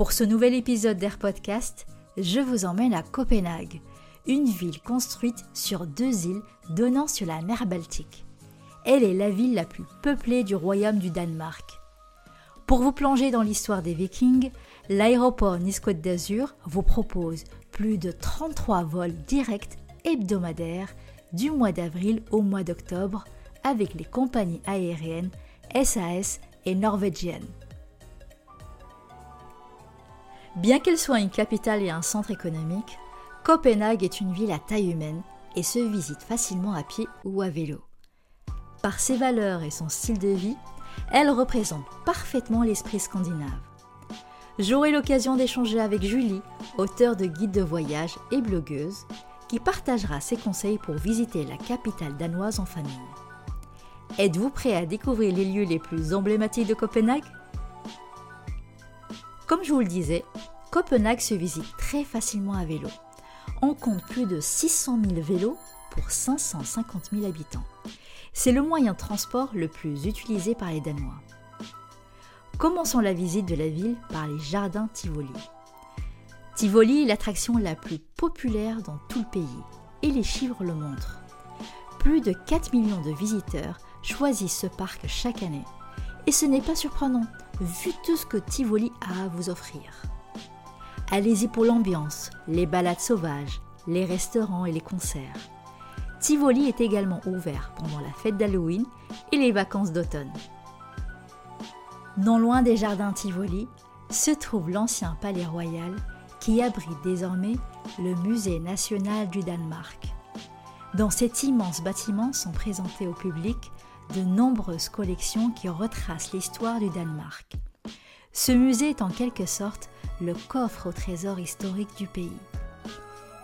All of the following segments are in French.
Pour ce nouvel épisode d'Air Podcast, je vous emmène à Copenhague, une ville construite sur deux îles donnant sur la mer Baltique. Elle est la ville la plus peuplée du royaume du Danemark. Pour vous plonger dans l'histoire des Vikings, l'aéroport Nice-Côte d'Azur vous propose plus de 33 vols directs hebdomadaires du mois d'avril au mois d'octobre avec les compagnies aériennes SAS et norvégiennes. Bien qu'elle soit une capitale et un centre économique, Copenhague est une ville à taille humaine et se visite facilement à pied ou à vélo. Par ses valeurs et son style de vie, elle représente parfaitement l'esprit scandinave. J'aurai l'occasion d'échanger avec Julie, auteure de guide de voyage et blogueuse, qui partagera ses conseils pour visiter la capitale danoise en famille. Êtes-vous prêt à découvrir les lieux les plus emblématiques de Copenhague? Comme je vous le disais, Copenhague se visite très facilement à vélo. On compte plus de 600 000 vélos pour 550 000 habitants. C'est le moyen de transport le plus utilisé par les Danois. Commençons la visite de la ville par les jardins Tivoli. Tivoli est l'attraction la plus populaire dans tout le pays, et les chiffres le montrent. Plus de 4 millions de visiteurs choisissent ce parc chaque année. Et ce n'est pas surprenant, vu tout ce que Tivoli a à vous offrir. Allez-y pour l'ambiance, les balades sauvages, les restaurants et les concerts. Tivoli est également ouvert pendant la fête d'Halloween et les vacances d'automne. Non loin des jardins Tivoli se trouve l'ancien palais royal qui abrite désormais le Musée national du Danemark. Dans cet immense bâtiment sont présentés au public de nombreuses collections qui retracent l'histoire du Danemark. Ce musée est en quelque sorte le coffre au trésor historique du pays.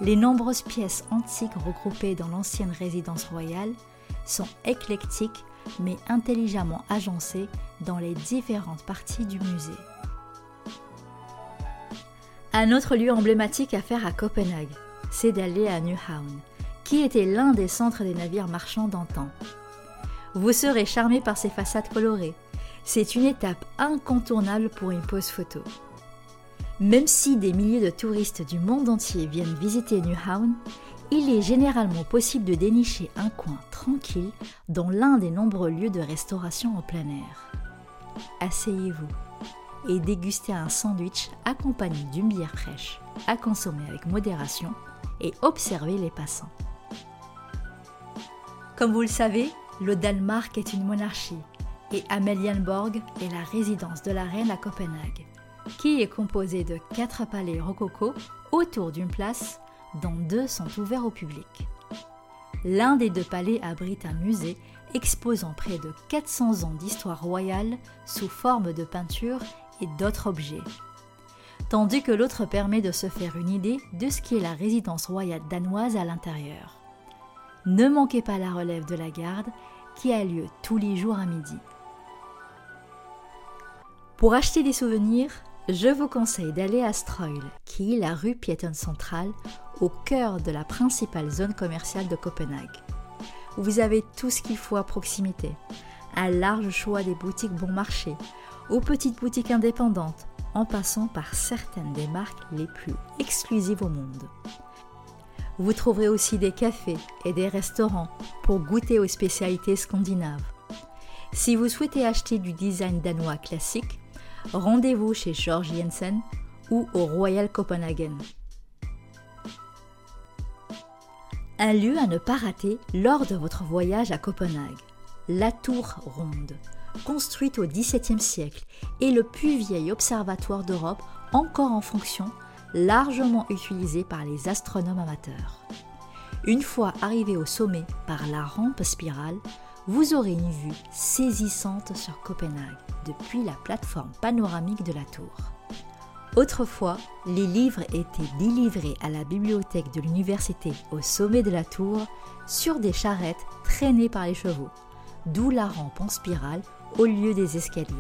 Les nombreuses pièces antiques regroupées dans l'ancienne résidence royale sont éclectiques mais intelligemment agencées dans les différentes parties du musée. Un autre lieu emblématique à faire à Copenhague, c'est d'aller à Nyhavn, qui était l'un des centres des navires marchands d'antan. Vous serez charmé par ses façades colorées. C'est une étape incontournable pour une pause photo. Même si des milliers de touristes du monde entier viennent visiter Newhaven, il est généralement possible de dénicher un coin tranquille dans l'un des nombreux lieux de restauration en plein air. Asseyez-vous et dégustez un sandwich accompagné d'une bière fraîche, à consommer avec modération, et observez les passants. Comme vous le savez, le Danemark est une monarchie et Amelienborg est la résidence de la reine à Copenhague, qui est composée de quatre palais rococo autour d'une place dont deux sont ouverts au public. L'un des deux palais abrite un musée exposant près de 400 ans d'histoire royale sous forme de peintures et d'autres objets, tandis que l'autre permet de se faire une idée de ce qu'est la résidence royale danoise à l'intérieur. Ne manquez pas la relève de la garde qui a lieu tous les jours à midi. Pour acheter des souvenirs, je vous conseille d'aller à Stroil, qui est la rue piétonne centrale au cœur de la principale zone commerciale de Copenhague. Vous avez tout ce qu'il faut à proximité. Un large choix des boutiques bon marché, aux petites boutiques indépendantes, en passant par certaines des marques les plus exclusives au monde. Vous trouverez aussi des cafés et des restaurants pour goûter aux spécialités scandinaves. Si vous souhaitez acheter du design danois classique, rendez-vous chez George Jensen ou au Royal Copenhagen. Un lieu à ne pas rater lors de votre voyage à Copenhague, la Tour Ronde, construite au XVIIe siècle et le plus vieil observatoire d'Europe encore en fonction largement utilisé par les astronomes amateurs. Une fois arrivé au sommet par la rampe spirale, vous aurez une vue saisissante sur Copenhague depuis la plateforme panoramique de la tour. Autrefois, les livres étaient délivrés à la bibliothèque de l'université au sommet de la tour sur des charrettes traînées par les chevaux, d'où la rampe en spirale au lieu des escaliers.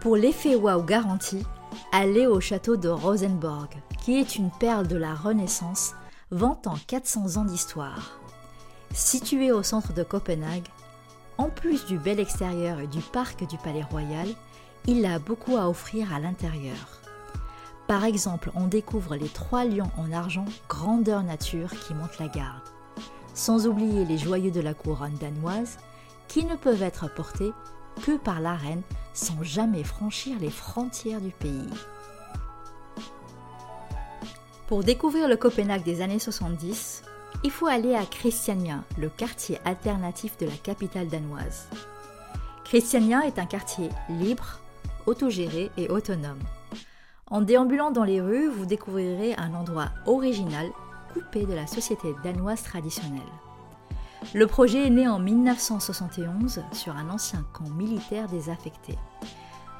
Pour l'effet wow garanti, allez au château de Rosenborg, qui est une perle de la Renaissance vantant 400 ans d'histoire. Situé au centre de Copenhague, en plus du bel extérieur et du parc du Palais Royal, il a beaucoup à offrir à l'intérieur. Par exemple, on découvre les trois lions en argent grandeur nature qui montent la garde. Sans oublier les joyaux de la couronne danoise qui ne peuvent être portés que par la reine sans jamais franchir les frontières du pays. Pour découvrir le Copenhague des années 70, il faut aller à Christiania, le quartier alternatif de la capitale danoise. Christiania est un quartier libre, autogéré et autonome. En déambulant dans les rues, vous découvrirez un endroit original coupé de la société danoise traditionnelle. Le projet est né en 1971 sur un ancien camp militaire désaffecté,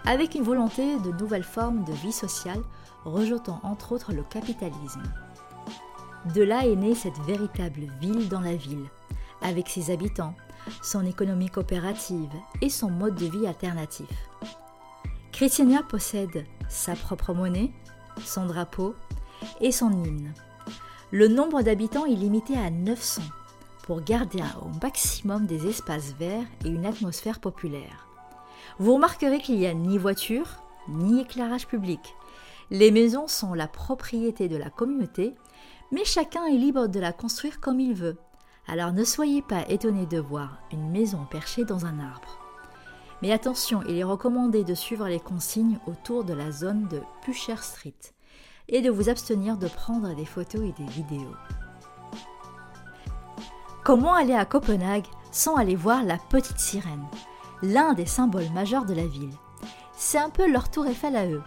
avec une volonté de nouvelles formes de vie sociale rejetant entre autres le capitalisme. De là est née cette véritable ville dans la ville, avec ses habitants, son économie coopérative et son mode de vie alternatif. Christiania possède sa propre monnaie, son drapeau et son hymne. Le nombre d'habitants est limité à 900 pour garder au maximum des espaces verts et une atmosphère populaire. Vous remarquerez qu'il n'y a ni voiture, ni éclairage public. Les maisons sont la propriété de la communauté, mais chacun est libre de la construire comme il veut. Alors ne soyez pas étonnés de voir une maison perchée dans un arbre. Mais attention, il est recommandé de suivre les consignes autour de la zone de Pusher Street et de vous abstenir de prendre des photos et des vidéos. Comment aller à Copenhague sans aller voir la petite sirène, l'un des symboles majeurs de la ville C'est un peu leur tour Eiffel à eux.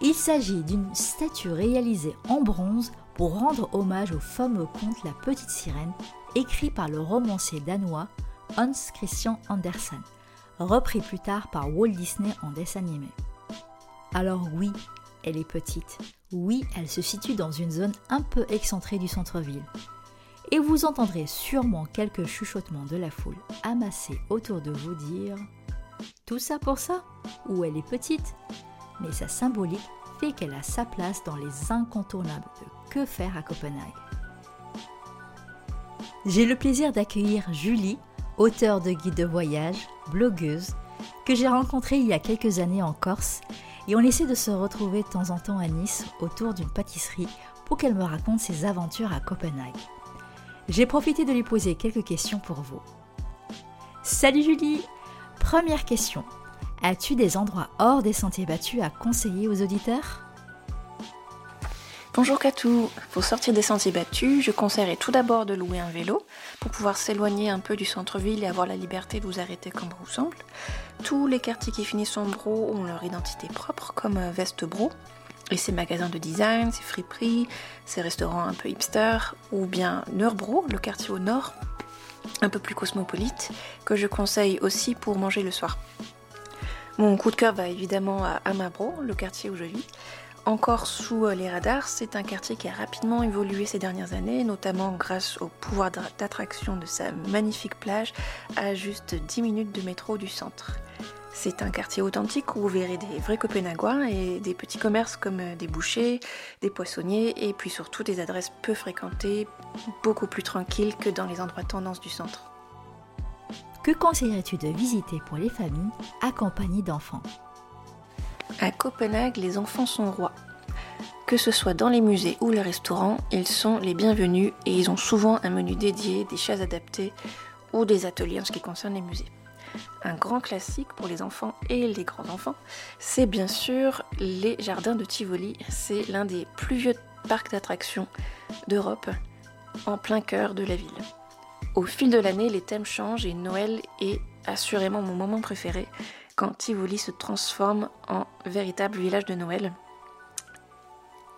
Il s'agit d'une statue réalisée en bronze pour rendre hommage au fameux conte La petite sirène, écrit par le romancier danois Hans Christian Andersen repris plus tard par Walt Disney en dessin animé. Alors oui, elle est petite. Oui, elle se situe dans une zone un peu excentrée du centre-ville. Et vous entendrez sûrement quelques chuchotements de la foule amassés autour de vous dire Tout ça pour ça Ou elle est petite Mais sa symbolique fait qu'elle a sa place dans les incontournables de Que faire à Copenhague. J'ai le plaisir d'accueillir Julie, auteure de guide de voyage, blogueuse, que j'ai rencontrée il y a quelques années en Corse, et on essaie de se retrouver de temps en temps à Nice autour d'une pâtisserie pour qu'elle me raconte ses aventures à Copenhague. J'ai profité de lui poser quelques questions pour vous. Salut Julie Première question. As-tu des endroits hors des sentiers battus à conseiller aux auditeurs? Bonjour Katou, pour sortir des sentiers battus, je conseillerais tout d'abord de louer un vélo pour pouvoir s'éloigner un peu du centre-ville et avoir la liberté de vous arrêter comme vous semble. Tous les quartiers qui finissent en bro ont leur identité propre, comme Vestebro, et ses magasins de design, ses friperies, ses restaurants un peu hipster, ou bien Neurbro, le quartier au nord, un peu plus cosmopolite, que je conseille aussi pour manger le soir. Mon coup de cœur va évidemment à Amabro, le quartier où je vis, encore sous les radars, c'est un quartier qui a rapidement évolué ces dernières années, notamment grâce au pouvoir d'attraction de sa magnifique plage à juste 10 minutes de métro du centre. C'est un quartier authentique où vous verrez des vrais Copenhaguens et des petits commerces comme euh, des bouchers, des poissonniers et puis surtout des adresses peu fréquentées, beaucoup plus tranquilles que dans les endroits tendance du centre. Que conseillerais-tu de visiter pour les familles accompagnées d'enfants? À Copenhague, les enfants sont rois. Que ce soit dans les musées ou les restaurants, ils sont les bienvenus et ils ont souvent un menu dédié, des chaises adaptées ou des ateliers en ce qui concerne les musées. Un grand classique pour les enfants et les grands-enfants, c'est bien sûr les jardins de Tivoli. C'est l'un des plus vieux parcs d'attractions d'Europe, en plein cœur de la ville. Au fil de l'année, les thèmes changent et Noël est assurément mon moment préféré quand Tivoli se transforme en véritable village de Noël.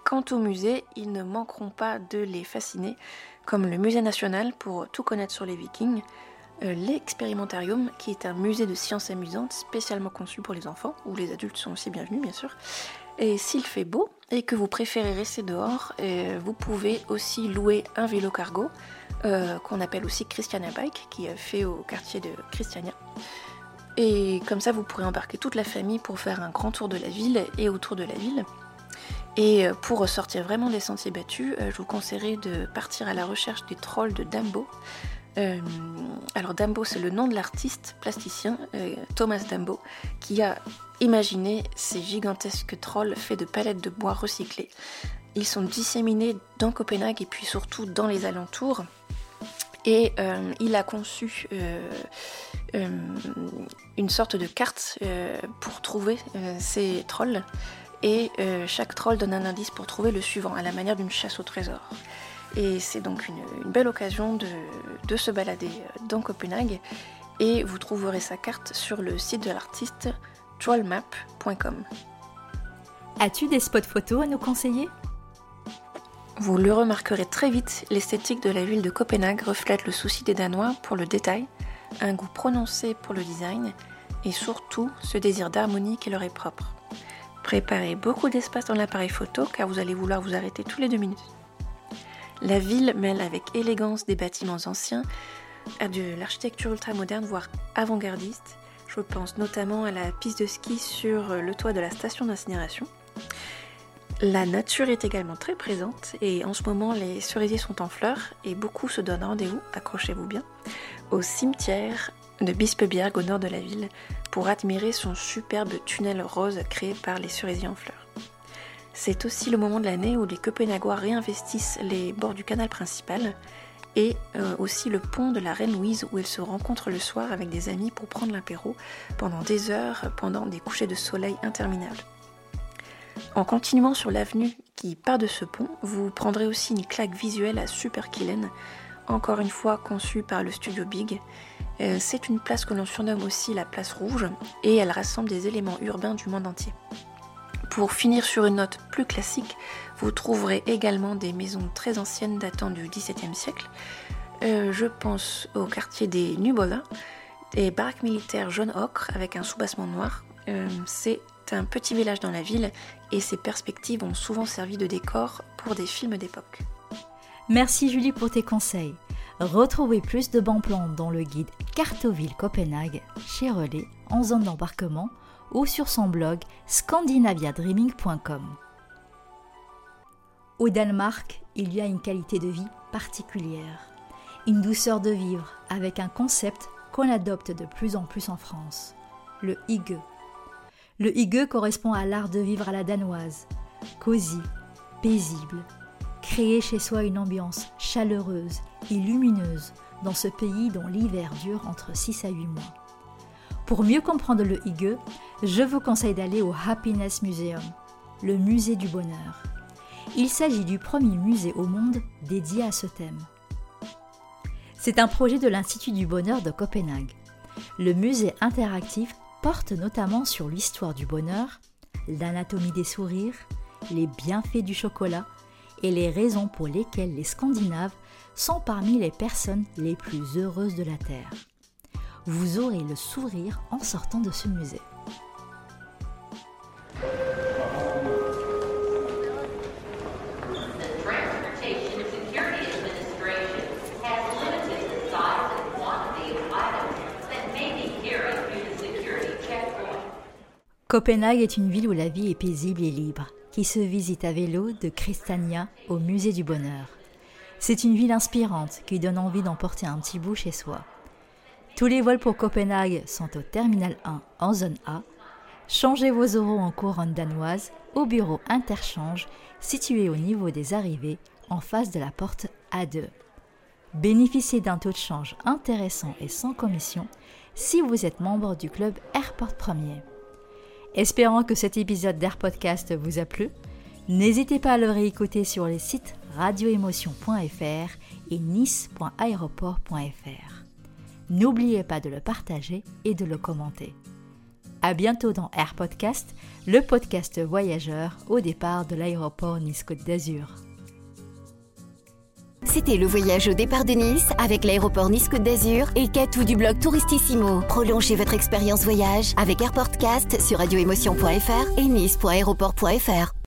Quant au musée, ils ne manqueront pas de les fasciner, comme le Musée national pour tout connaître sur les Vikings, l'Expérimentarium, qui est un musée de sciences amusantes spécialement conçu pour les enfants, où les adultes sont aussi bienvenus bien sûr. Et s'il fait beau et que vous préférez rester dehors, vous pouvez aussi louer un vélo cargo, qu'on appelle aussi Christiania Bike, qui est fait au quartier de Christiania. Et comme ça, vous pourrez embarquer toute la famille pour faire un grand tour de la ville et autour de la ville. Et euh, pour sortir vraiment des sentiers battus, euh, je vous conseillerais de partir à la recherche des trolls de Dambo. Euh, alors Dambo, c'est le nom de l'artiste plasticien Thomas Dambo, qui a imaginé ces gigantesques trolls faits de palettes de bois recyclées. Ils sont disséminés dans Copenhague et puis surtout dans les alentours. Et il a conçu une sorte de carte pour trouver ces trolls et euh, chaque troll donne un indice pour trouver le suivant, à la manière d'une chasse au trésor. Et c'est donc une, belle occasion de, se balader euh, dans Copenhague, et vous trouverez sa carte sur le site de l'artiste trollmap.com. As-tu des spots photos à nous conseiller? Vous le remarquerez très vite, l'esthétique de la ville de Copenhague reflète le souci des Danois pour le détail, un goût prononcé pour le design, et surtout ce désir d'harmonie qui leur est propre. Préparez beaucoup d'espace dans l'appareil photo car vous allez vouloir vous arrêter tous les deux minutes. La ville mêle avec élégance des bâtiments anciens à de l'architecture ultramoderne, voire avant-gardiste. Je pense notamment à la piste de ski sur le toit de la station d'incinération. La nature est également très présente et en ce moment les cerisiers sont en fleurs et beaucoup se donnent rendez-vous, accrochez-vous bien, au cimetière de Bispebjerg au nord de la ville pour admirer son superbe tunnel rose créé par les cerisiers en fleurs. C'est aussi le moment de l'année où les Copenhagois réinvestissent les bords du canal principal et euh, aussi le pont de la Reine Louise où ils se rencontrent le soir avec des amis pour prendre l'apéro pendant des heures, pendant des couchers de soleil interminables. En continuant sur l'avenue qui part de ce pont, vous prendrez aussi une claque visuelle à Superkillen, encore une fois conçue par le studio Big, euh, c'est une place que l'on surnomme aussi la place rouge et elle rassemble des éléments urbains du monde entier. Pour finir sur une note plus classique, vous trouverez également des maisons très anciennes datant du XVIIe siècle. Euh, je pense au quartier des Nubola, des baraques militaires jaune ocre avec un soubassement noir. Euh, c'est un petit village dans la ville et ses perspectives ont souvent servi de décor pour des films d'époque. Merci Julie pour tes conseils. Retrouvez plus de bons plans dans le guide Cartoville Copenhague chez Relais en zone d'embarquement ou sur son blog scandinaviadreaming.com. Au Danemark, il y a une qualité de vie particulière, une douceur de vivre avec un concept qu'on adopte de plus en plus en France, le hygge. Le hygge correspond à l'art de vivre à la danoise, cosy, paisible, créer chez soi une ambiance chaleureuse et lumineuse dans ce pays dont l'hiver dure entre 6 à 8 mois. Pour mieux comprendre le hygge, je vous conseille d'aller au Happiness Museum, le musée du bonheur. Il s'agit du premier musée au monde dédié à ce thème. C'est un projet de l'Institut du bonheur de Copenhague. Le musée interactif porte notamment sur l'histoire du bonheur, l'anatomie des sourires, les bienfaits du chocolat et les raisons pour lesquelles les Scandinaves sont parmi les personnes les plus heureuses de la Terre. Vous aurez le sourire en sortant de ce musée. Copenhague est une ville où la vie est paisible et libre, qui se visite à vélo de Christiania au musée du bonheur. C'est une ville inspirante qui donne envie d'emporter un petit bout chez soi. Tous les vols pour Copenhague sont au terminal 1 en zone A. Changez vos euros en couronne danoise au bureau interchange situé au niveau des arrivées en face de la porte A2. Bénéficiez d'un taux de change intéressant et sans commission si vous êtes membre du club Airport Premier. Espérant que cet épisode d'Air Podcast vous a plu, n'hésitez pas à le réécouter sur les sites radioémotion.fr et nice.aéroport.fr. N'oubliez pas de le partager et de le commenter. À bientôt dans Air Podcast, le podcast voyageur au départ de l'aéroport Nice Côte d'Azur. C'était le voyage au départ de Nice avec l'aéroport Nice Côte d'Azur et Catou du blog Touristissimo. Prolongez votre expérience voyage avec AirportCast sur radioémotion.fr et nice.aéroport.fr.